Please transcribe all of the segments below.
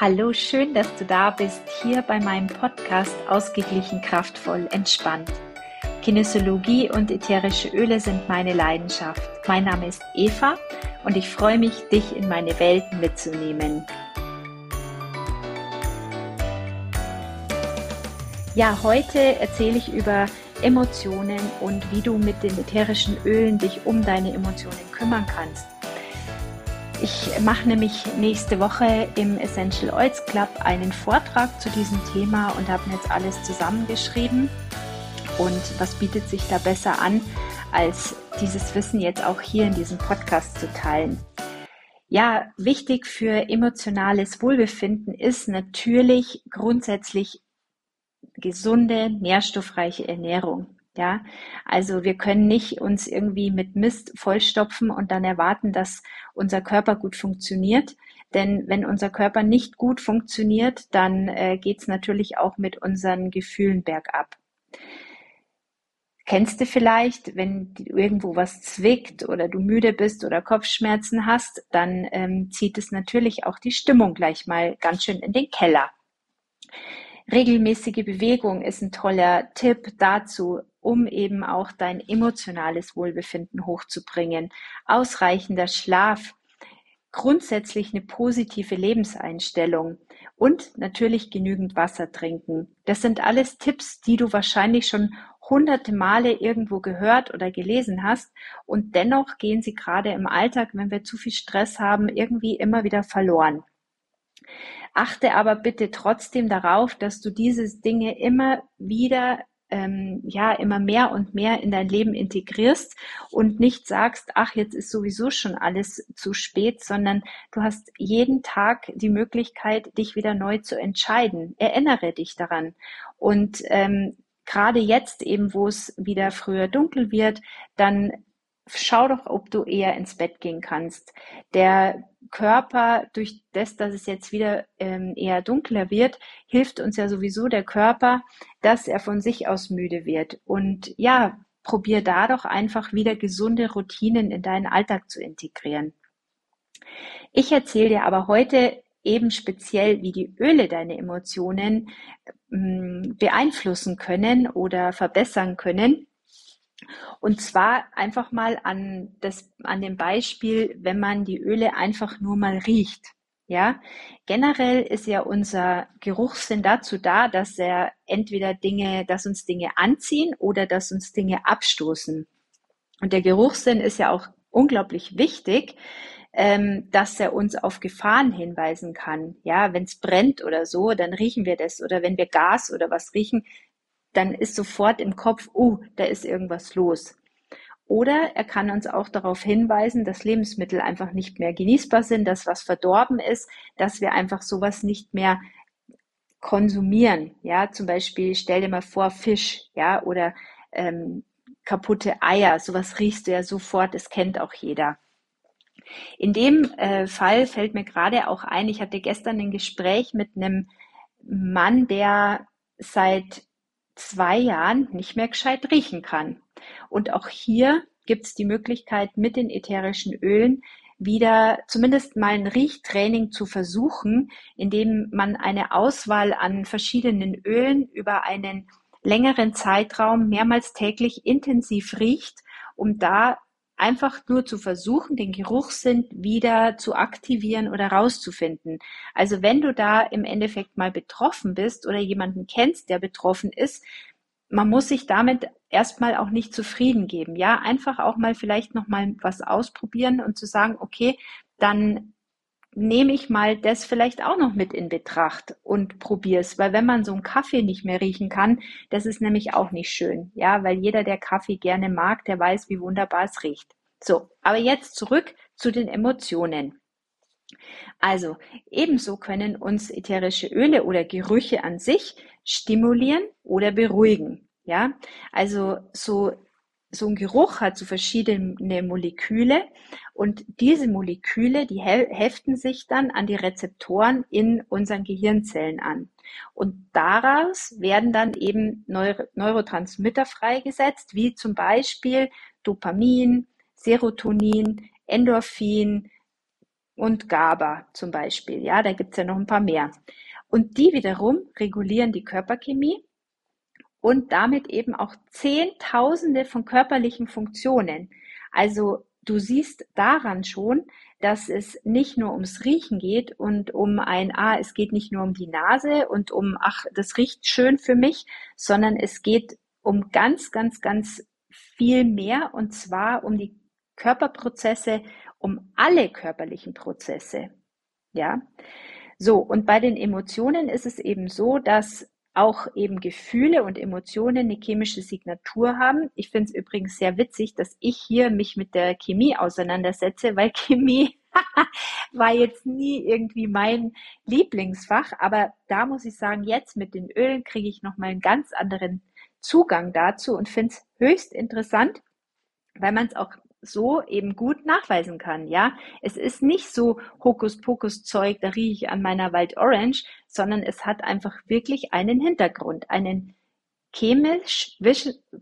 Hallo, schön, dass du da bist, hier bei meinem Podcast Ausgeglichen, kraftvoll, entspannt. Kinesiologie und ätherische Öle sind meine Leidenschaft. Mein Name ist Eva und ich freue mich, dich in meine Welt mitzunehmen. Ja, heute erzähle ich über Emotionen und wie du mit den ätherischen Ölen dich um deine Emotionen kümmern kannst. Ich mache nämlich nächste Woche im Essential Oils Club einen Vortrag zu diesem Thema und habe mir jetzt alles zusammengeschrieben. Und was bietet sich da besser an, als dieses Wissen jetzt auch hier in diesem Podcast zu teilen? Ja, wichtig für emotionales Wohlbefinden ist natürlich grundsätzlich gesunde, nährstoffreiche Ernährung. Ja, also wir können nicht uns irgendwie mit Mist vollstopfen und dann erwarten, dass unser Körper gut funktioniert. Denn wenn unser Körper nicht gut funktioniert, dann äh, geht es natürlich auch mit unseren Gefühlen bergab. Kennst du vielleicht, wenn irgendwo was zwickt oder du müde bist oder Kopfschmerzen hast, dann ähm, zieht es natürlich auch die Stimmung gleich mal ganz schön in den Keller. Regelmäßige Bewegung ist ein toller Tipp dazu, um eben auch dein emotionales Wohlbefinden hochzubringen. Ausreichender Schlaf, grundsätzlich eine positive Lebenseinstellung und natürlich genügend Wasser trinken. Das sind alles Tipps, die du wahrscheinlich schon hunderte Male irgendwo gehört oder gelesen hast und dennoch gehen sie gerade im Alltag, wenn wir zu viel Stress haben, irgendwie immer wieder verloren. Achte aber bitte trotzdem darauf, dass du diese Dinge immer wieder ähm, ja immer mehr und mehr in dein Leben integrierst und nicht sagst, ach, jetzt ist sowieso schon alles zu spät, sondern du hast jeden Tag die Möglichkeit, dich wieder neu zu entscheiden. Erinnere dich daran. Und ähm, gerade jetzt eben, wo es wieder früher dunkel wird, dann schau doch, ob du eher ins Bett gehen kannst. Der Körper, durch das, dass es jetzt wieder ähm, eher dunkler wird, hilft uns ja sowieso der Körper, dass er von sich aus müde wird. Und ja, probier da doch einfach wieder gesunde Routinen in deinen Alltag zu integrieren. Ich erzähle dir aber heute eben speziell, wie die Öle deine Emotionen ähm, beeinflussen können oder verbessern können und zwar einfach mal an das, an dem Beispiel, wenn man die Öle einfach nur mal riecht. Ja, generell ist ja unser Geruchssinn dazu da, dass er entweder Dinge, dass uns Dinge anziehen oder dass uns Dinge abstoßen. Und der Geruchssinn ist ja auch unglaublich wichtig, ähm, dass er uns auf Gefahren hinweisen kann. Ja, wenn es brennt oder so, dann riechen wir das. Oder wenn wir Gas oder was riechen, dann ist sofort im Kopf, oh, da ist irgendwas los. Oder er kann uns auch darauf hinweisen, dass Lebensmittel einfach nicht mehr genießbar sind, dass was verdorben ist, dass wir einfach sowas nicht mehr konsumieren. Ja, zum Beispiel stell dir mal vor Fisch, ja, oder ähm, kaputte Eier. Sowas riechst du ja sofort. Das kennt auch jeder. In dem äh, Fall fällt mir gerade auch ein, ich hatte gestern ein Gespräch mit einem Mann, der seit zwei Jahren nicht mehr gescheit riechen kann. Und auch hier gibt es die Möglichkeit, mit den ätherischen Ölen wieder zumindest mal ein Riechtraining zu versuchen, indem man eine Auswahl an verschiedenen Ölen über einen längeren Zeitraum mehrmals täglich intensiv riecht, um da einfach nur zu versuchen, den Geruchssinn wieder zu aktivieren oder rauszufinden. Also wenn du da im Endeffekt mal betroffen bist oder jemanden kennst, der betroffen ist, man muss sich damit erstmal auch nicht zufrieden geben. Ja, einfach auch mal vielleicht noch mal was ausprobieren und zu sagen, okay, dann nehme ich mal das vielleicht auch noch mit in Betracht und probiere es, weil wenn man so einen Kaffee nicht mehr riechen kann, das ist nämlich auch nicht schön, ja, weil jeder, der Kaffee gerne mag, der weiß, wie wunderbar es riecht. So, aber jetzt zurück zu den Emotionen. Also, ebenso können uns ätherische Öle oder Gerüche an sich stimulieren oder beruhigen. Ja, also so so ein Geruch hat so verschiedene Moleküle und diese Moleküle, die heften sich dann an die Rezeptoren in unseren Gehirnzellen an. Und daraus werden dann eben Neuro Neurotransmitter freigesetzt, wie zum Beispiel Dopamin, Serotonin, Endorphin, und GABA zum Beispiel. Ja, da gibt es ja noch ein paar mehr. Und die wiederum regulieren die Körperchemie und damit eben auch Zehntausende von körperlichen Funktionen. Also du siehst daran schon, dass es nicht nur ums Riechen geht und um ein, ah, es geht nicht nur um die Nase und um, ach, das riecht schön für mich, sondern es geht um ganz, ganz, ganz viel mehr und zwar um die Körperprozesse, um alle körperlichen Prozesse. Ja. So. Und bei den Emotionen ist es eben so, dass auch eben Gefühle und Emotionen eine chemische Signatur haben. Ich finde es übrigens sehr witzig, dass ich hier mich mit der Chemie auseinandersetze, weil Chemie war jetzt nie irgendwie mein Lieblingsfach, aber da muss ich sagen, jetzt mit den Ölen kriege ich nochmal einen ganz anderen Zugang dazu und finde es höchst interessant, weil man es auch so eben gut nachweisen kann, ja. Es ist nicht so Hokuspokus-Zeug, da rieche ich an meiner Wald Orange, sondern es hat einfach wirklich einen Hintergrund, einen chemisch,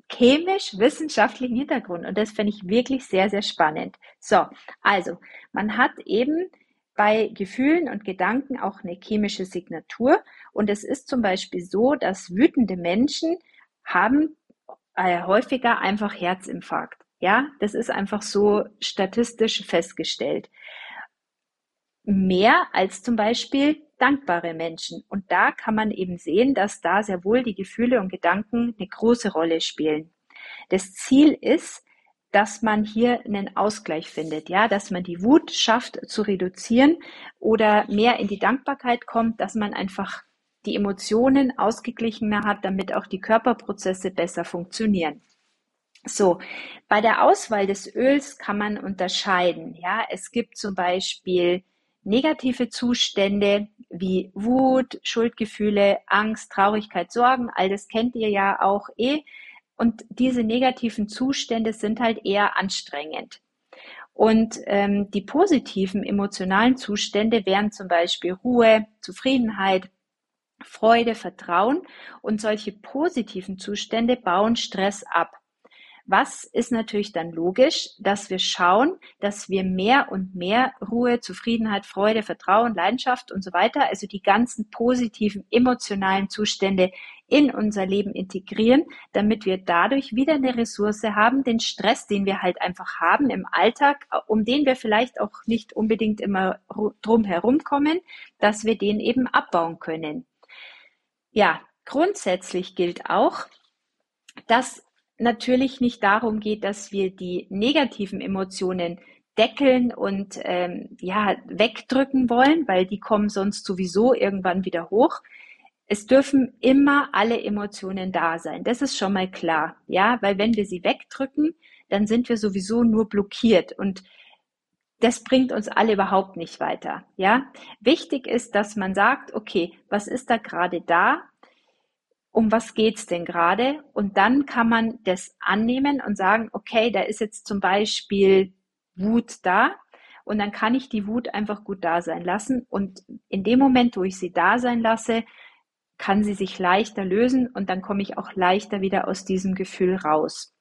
chemisch wissenschaftlichen Hintergrund. Und das finde ich wirklich sehr, sehr spannend. So, also, man hat eben bei Gefühlen und Gedanken auch eine chemische Signatur. Und es ist zum Beispiel so, dass wütende Menschen haben äh, häufiger einfach Herzinfarkt. Ja, das ist einfach so statistisch festgestellt. Mehr als zum Beispiel dankbare Menschen. Und da kann man eben sehen, dass da sehr wohl die Gefühle und Gedanken eine große Rolle spielen. Das Ziel ist, dass man hier einen Ausgleich findet, ja, dass man die Wut schafft zu reduzieren oder mehr in die Dankbarkeit kommt, dass man einfach die Emotionen ausgeglichener hat, damit auch die Körperprozesse besser funktionieren. So, bei der Auswahl des Öls kann man unterscheiden. Ja, es gibt zum Beispiel negative Zustände wie Wut, Schuldgefühle, Angst, Traurigkeit, Sorgen. All das kennt ihr ja auch eh. Und diese negativen Zustände sind halt eher anstrengend. Und ähm, die positiven emotionalen Zustände wären zum Beispiel Ruhe, Zufriedenheit, Freude, Vertrauen. Und solche positiven Zustände bauen Stress ab. Was ist natürlich dann logisch, dass wir schauen, dass wir mehr und mehr Ruhe, Zufriedenheit, Freude, Vertrauen, Leidenschaft und so weiter, also die ganzen positiven emotionalen Zustände in unser Leben integrieren, damit wir dadurch wieder eine Ressource haben, den Stress, den wir halt einfach haben im Alltag, um den wir vielleicht auch nicht unbedingt immer drum herum kommen, dass wir den eben abbauen können. Ja, grundsätzlich gilt auch, dass natürlich nicht darum geht, dass wir die negativen Emotionen deckeln und ähm, ja wegdrücken wollen, weil die kommen sonst sowieso irgendwann wieder hoch. Es dürfen immer alle Emotionen da sein. Das ist schon mal klar, ja, weil wenn wir sie wegdrücken, dann sind wir sowieso nur blockiert und das bringt uns alle überhaupt nicht weiter, ja. Wichtig ist, dass man sagt, okay, was ist da gerade da? Um was geht's denn gerade? Und dann kann man das annehmen und sagen, okay, da ist jetzt zum Beispiel Wut da. Und dann kann ich die Wut einfach gut da sein lassen. Und in dem Moment, wo ich sie da sein lasse, kann sie sich leichter lösen und dann komme ich auch leichter wieder aus diesem Gefühl raus.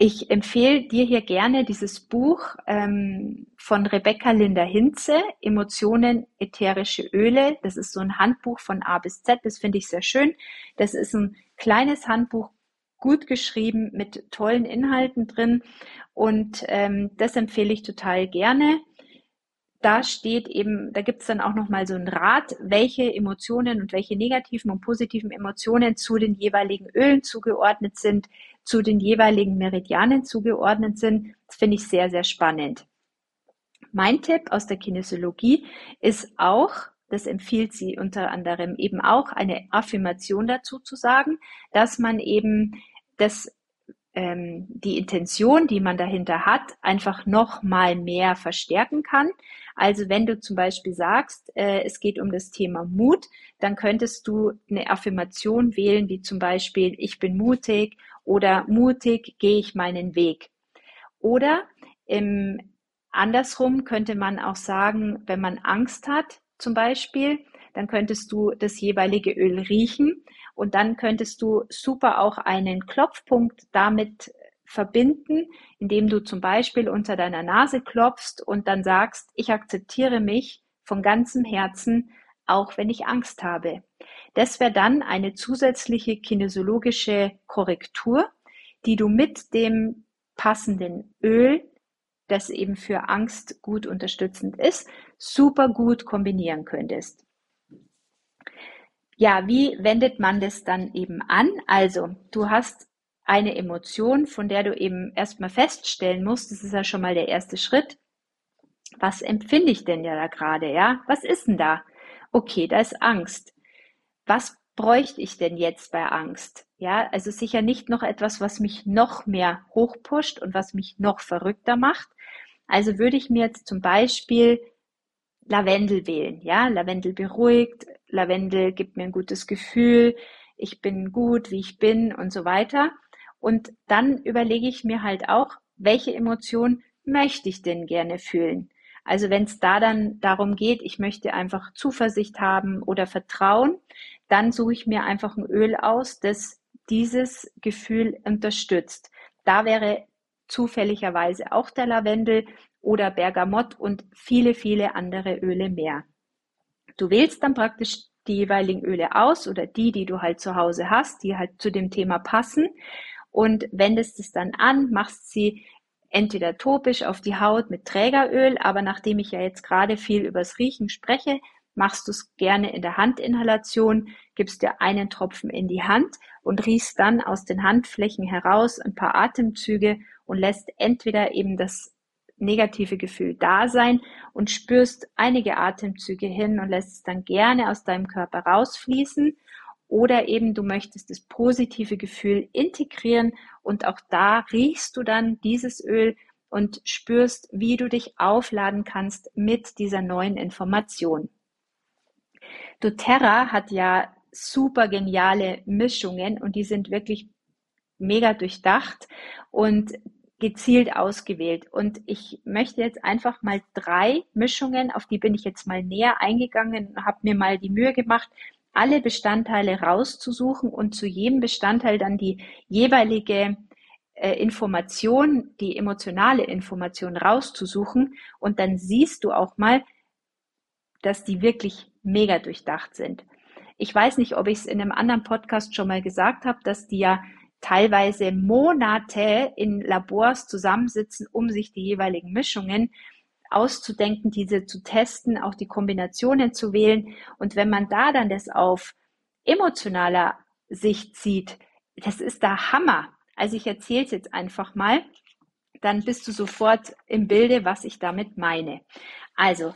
Ich empfehle dir hier gerne dieses Buch ähm, von Rebecca Linda Hinze, Emotionen, ätherische Öle. Das ist so ein Handbuch von A bis Z. Das finde ich sehr schön. Das ist ein kleines Handbuch, gut geschrieben, mit tollen Inhalten drin. Und ähm, das empfehle ich total gerne da steht eben, da gibt es dann auch nochmal so einen Rat, welche Emotionen und welche negativen und positiven Emotionen zu den jeweiligen Ölen zugeordnet sind, zu den jeweiligen Meridianen zugeordnet sind. Das finde ich sehr, sehr spannend. Mein Tipp aus der Kinesiologie ist auch, das empfiehlt sie unter anderem eben auch, eine Affirmation dazu zu sagen, dass man eben das ähm, die Intention, die man dahinter hat, einfach noch mal mehr verstärken kann. Also wenn du zum Beispiel sagst, äh, es geht um das Thema Mut, dann könntest du eine Affirmation wählen, wie zum Beispiel, ich bin mutig oder mutig gehe ich meinen Weg. Oder im, andersrum könnte man auch sagen, wenn man Angst hat, zum Beispiel, dann könntest du das jeweilige Öl riechen und dann könntest du super auch einen Klopfpunkt damit verbinden, indem du zum Beispiel unter deiner Nase klopfst und dann sagst, ich akzeptiere mich von ganzem Herzen, auch wenn ich Angst habe. Das wäre dann eine zusätzliche kinesiologische Korrektur, die du mit dem passenden Öl, das eben für Angst gut unterstützend ist, super gut kombinieren könntest. Ja, wie wendet man das dann eben an? Also, du hast eine Emotion, von der du eben erstmal feststellen musst, das ist ja schon mal der erste Schritt. Was empfinde ich denn ja da gerade, ja? Was ist denn da? Okay, da ist Angst. Was bräuchte ich denn jetzt bei Angst? Ja, also sicher nicht noch etwas, was mich noch mehr hochpusht und was mich noch verrückter macht. Also würde ich mir jetzt zum Beispiel Lavendel wählen. Ja, Lavendel beruhigt, Lavendel gibt mir ein gutes Gefühl, ich bin gut, wie ich bin und so weiter. Und dann überlege ich mir halt auch, welche Emotion möchte ich denn gerne fühlen? Also wenn es da dann darum geht, ich möchte einfach Zuversicht haben oder Vertrauen, dann suche ich mir einfach ein Öl aus, das dieses Gefühl unterstützt. Da wäre zufälligerweise auch der Lavendel oder Bergamott und viele, viele andere Öle mehr. Du wählst dann praktisch die jeweiligen Öle aus oder die, die du halt zu Hause hast, die halt zu dem Thema passen und wendest es dann an, machst sie entweder topisch auf die Haut mit Trägeröl, aber nachdem ich ja jetzt gerade viel übers Riechen spreche, machst du es gerne in der Handinhalation, gibst dir einen Tropfen in die Hand und riechst dann aus den Handflächen heraus ein paar Atemzüge und lässt entweder eben das negative Gefühl da sein und spürst einige Atemzüge hin und lässt es dann gerne aus deinem Körper rausfließen oder eben du möchtest das positive Gefühl integrieren und auch da riechst du dann dieses Öl und spürst, wie du dich aufladen kannst mit dieser neuen Information. doTERRA hat ja super geniale Mischungen und die sind wirklich mega durchdacht und gezielt ausgewählt. Und ich möchte jetzt einfach mal drei Mischungen, auf die bin ich jetzt mal näher eingegangen, habe mir mal die Mühe gemacht, alle Bestandteile rauszusuchen und zu jedem Bestandteil dann die jeweilige äh, Information, die emotionale Information rauszusuchen. Und dann siehst du auch mal, dass die wirklich mega durchdacht sind. Ich weiß nicht, ob ich es in einem anderen Podcast schon mal gesagt habe, dass die ja teilweise Monate in Labors zusammensitzen, um sich die jeweiligen Mischungen auszudenken, diese zu testen, auch die Kombinationen zu wählen. Und wenn man da dann das auf emotionaler Sicht sieht, das ist der Hammer. Also ich erzähle es jetzt einfach mal, dann bist du sofort im Bilde, was ich damit meine. Also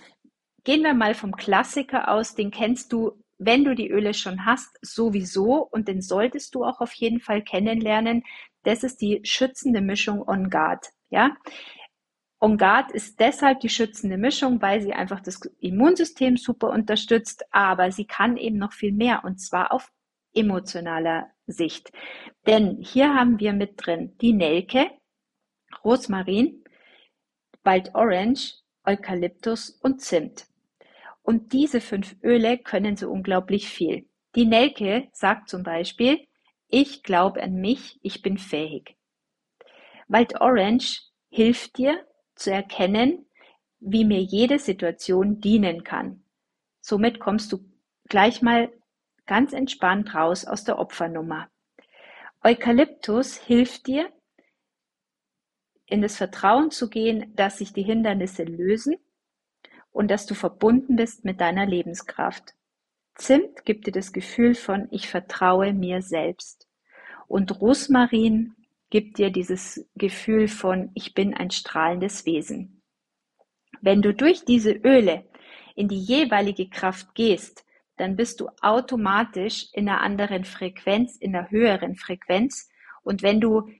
gehen wir mal vom Klassiker aus, den kennst du, wenn du die Öle schon hast, sowieso und den solltest du auch auf jeden Fall kennenlernen. Das ist die schützende Mischung On Guard. Ja, On Guard ist deshalb die schützende Mischung, weil sie einfach das Immunsystem super unterstützt, aber sie kann eben noch viel mehr und zwar auf emotionaler Sicht. Denn hier haben wir mit drin die Nelke, Rosmarin, Wild Orange, Eukalyptus und Zimt. Und diese fünf Öle können so unglaublich viel. Die Nelke sagt zum Beispiel, ich glaube an mich, ich bin fähig. Wild Orange hilft dir, zu erkennen, wie mir jede Situation dienen kann. Somit kommst du gleich mal ganz entspannt raus aus der Opfernummer. Eukalyptus hilft dir, in das Vertrauen zu gehen, dass sich die Hindernisse lösen und dass du verbunden bist mit deiner Lebenskraft. Zimt gibt dir das Gefühl von ich vertraue mir selbst. Und Rosmarin gibt dir dieses Gefühl von, ich bin ein strahlendes Wesen. Wenn du durch diese Öle in die jeweilige Kraft gehst, dann bist du automatisch in einer anderen Frequenz, in einer höheren Frequenz. Und wenn du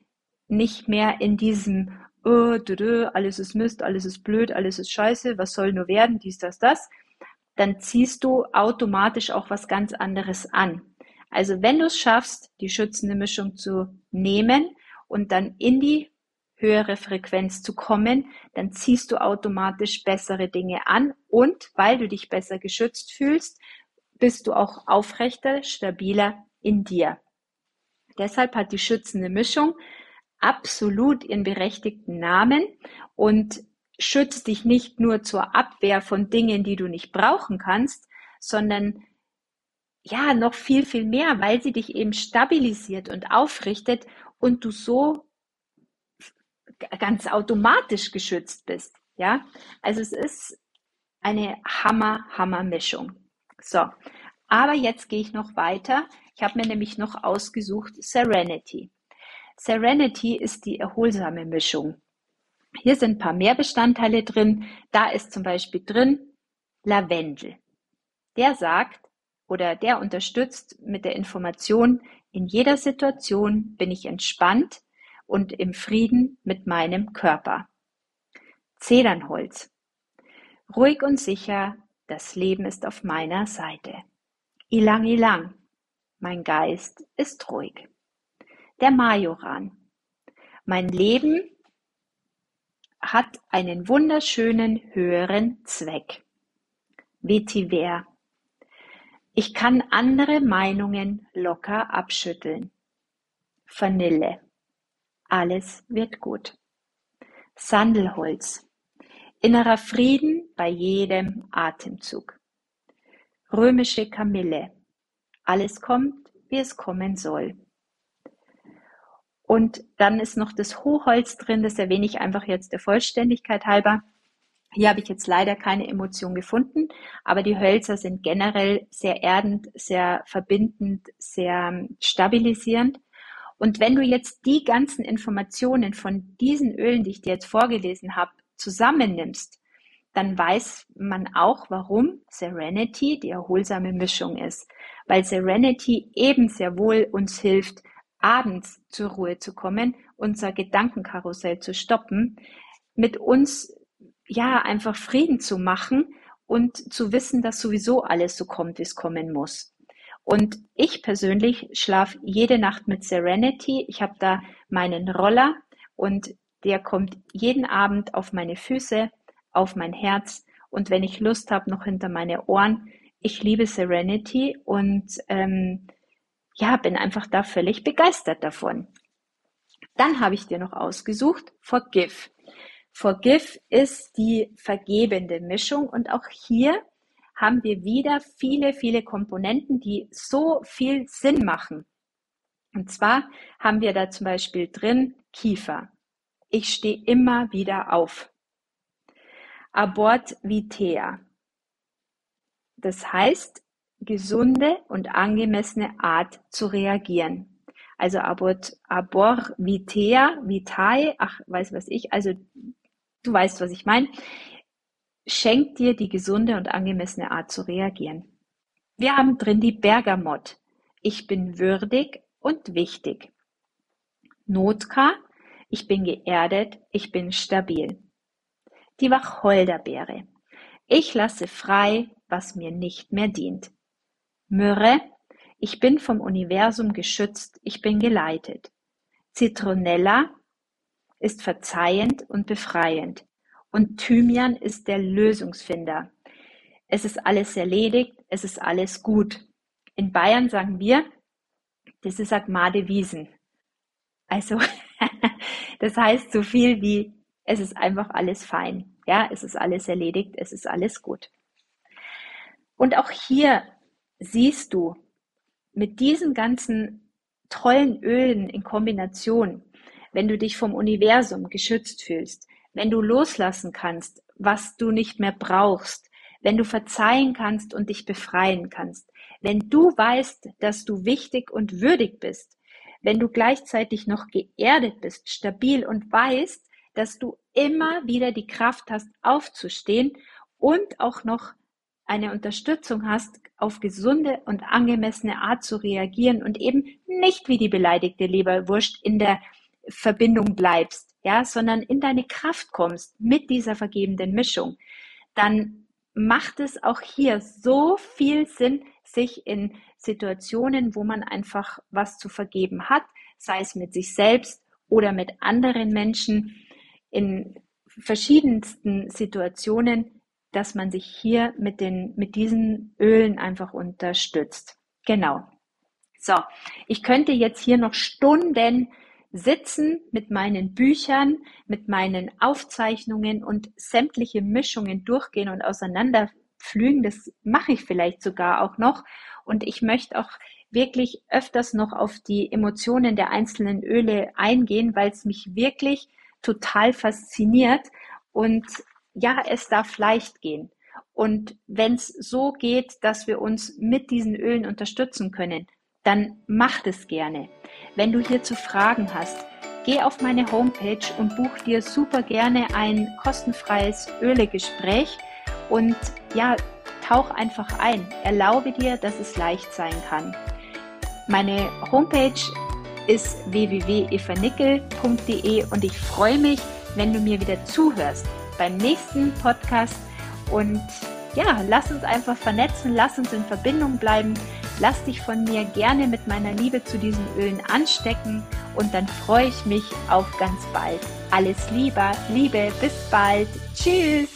nicht mehr in diesem oh, alles ist Mist, alles ist blöd, alles ist scheiße, was soll nur werden, dies, das, das, dann ziehst du automatisch auch was ganz anderes an. Also wenn du es schaffst, die schützende Mischung zu nehmen, und dann in die höhere Frequenz zu kommen, dann ziehst du automatisch bessere Dinge an und weil du dich besser geschützt fühlst, bist du auch aufrechter, stabiler in dir. Deshalb hat die schützende Mischung absolut ihren berechtigten Namen und schützt dich nicht nur zur Abwehr von Dingen, die du nicht brauchen kannst, sondern ja, noch viel, viel mehr, weil sie dich eben stabilisiert und aufrichtet und du so ganz automatisch geschützt bist. Ja, also es ist eine Hammer, Hammer Mischung. So, aber jetzt gehe ich noch weiter. Ich habe mir nämlich noch ausgesucht Serenity. Serenity ist die erholsame Mischung. Hier sind ein paar mehr Bestandteile drin. Da ist zum Beispiel drin Lavendel. Der sagt oder der unterstützt mit der Information, in jeder Situation bin ich entspannt und im Frieden mit meinem Körper. Zedernholz. Ruhig und sicher, das Leben ist auf meiner Seite. Ilang Ilang, mein Geist ist ruhig. Der Majoran. Mein Leben hat einen wunderschönen höheren Zweck. Vetiver. Ich kann andere Meinungen locker abschütteln. Vanille. Alles wird gut. Sandelholz. Innerer Frieden bei jedem Atemzug. Römische Kamille. Alles kommt, wie es kommen soll. Und dann ist noch das Hochholz drin, das erwähne ich einfach jetzt der Vollständigkeit halber. Hier habe ich jetzt leider keine Emotion gefunden, aber die Hölzer sind generell sehr erdend, sehr verbindend, sehr stabilisierend. Und wenn du jetzt die ganzen Informationen von diesen Ölen, die ich dir jetzt vorgelesen habe, zusammennimmst, dann weiß man auch, warum Serenity die erholsame Mischung ist. Weil Serenity eben sehr wohl uns hilft, abends zur Ruhe zu kommen, unser Gedankenkarussell zu stoppen, mit uns ja einfach Frieden zu machen und zu wissen, dass sowieso alles so kommt, wie es kommen muss. Und ich persönlich schlafe jede Nacht mit Serenity. Ich habe da meinen Roller und der kommt jeden Abend auf meine Füße, auf mein Herz und wenn ich Lust habe, noch hinter meine Ohren. Ich liebe Serenity und ähm, ja, bin einfach da völlig begeistert davon. Dann habe ich dir noch ausgesucht Forgive. Forgive ist die vergebende Mischung und auch hier haben wir wieder viele, viele Komponenten, die so viel Sinn machen. Und zwar haben wir da zum Beispiel drin Kiefer. Ich stehe immer wieder auf. Abort vitea. Das heißt, gesunde und angemessene Art zu reagieren. Also abort, abor vitea, vitae, ach, weiß was ich, also du weißt, was ich meine. Schenkt dir die gesunde und angemessene Art zu reagieren. Wir haben drin die Bergamott. Ich bin würdig und wichtig. Notka. Ich bin geerdet, ich bin stabil. Die Wacholderbeere. Ich lasse frei, was mir nicht mehr dient. Myrrhe, ich bin vom Universum geschützt, ich bin geleitet. Zitronella ist verzeihend und befreiend. Und Thymian ist der Lösungsfinder. Es ist alles erledigt, es ist alles gut. In Bayern sagen wir, das ist Agmade Wiesen. Also, das heißt so viel wie, es ist einfach alles fein. Ja, es ist alles erledigt, es ist alles gut. Und auch hier siehst du mit diesen ganzen tollen Ölen in Kombination, wenn du dich vom Universum geschützt fühlst, wenn du loslassen kannst, was du nicht mehr brauchst, wenn du verzeihen kannst und dich befreien kannst, wenn du weißt, dass du wichtig und würdig bist, wenn du gleichzeitig noch geerdet bist, stabil und weißt, dass du immer wieder die Kraft hast, aufzustehen und auch noch eine Unterstützung hast, auf gesunde und angemessene Art zu reagieren und eben nicht wie die beleidigte Leberwurst in der Verbindung bleibst, ja, sondern in deine Kraft kommst mit dieser vergebenden Mischung, dann macht es auch hier so viel Sinn, sich in Situationen, wo man einfach was zu vergeben hat, sei es mit sich selbst oder mit anderen Menschen, in verschiedensten Situationen dass man sich hier mit, den, mit diesen Ölen einfach unterstützt. Genau. So, ich könnte jetzt hier noch Stunden sitzen mit meinen Büchern, mit meinen Aufzeichnungen und sämtliche Mischungen durchgehen und auseinanderpflügen. Das mache ich vielleicht sogar auch noch. Und ich möchte auch wirklich öfters noch auf die Emotionen der einzelnen Öle eingehen, weil es mich wirklich total fasziniert. Und ja, es darf leicht gehen. Und wenn es so geht, dass wir uns mit diesen Ölen unterstützen können, dann mach es gerne. Wenn du hierzu Fragen hast, geh auf meine Homepage und buch dir super gerne ein kostenfreies Ölegespräch und ja, tauch einfach ein. Erlaube dir, dass es leicht sein kann. Meine Homepage ist www.evanickel.de und ich freue mich, wenn du mir wieder zuhörst beim nächsten Podcast und ja, lass uns einfach vernetzen, lass uns in Verbindung bleiben. Lass dich von mir gerne mit meiner Liebe zu diesen Ölen anstecken und dann freue ich mich auf ganz bald. Alles Liebe, Liebe, bis bald. Tschüss.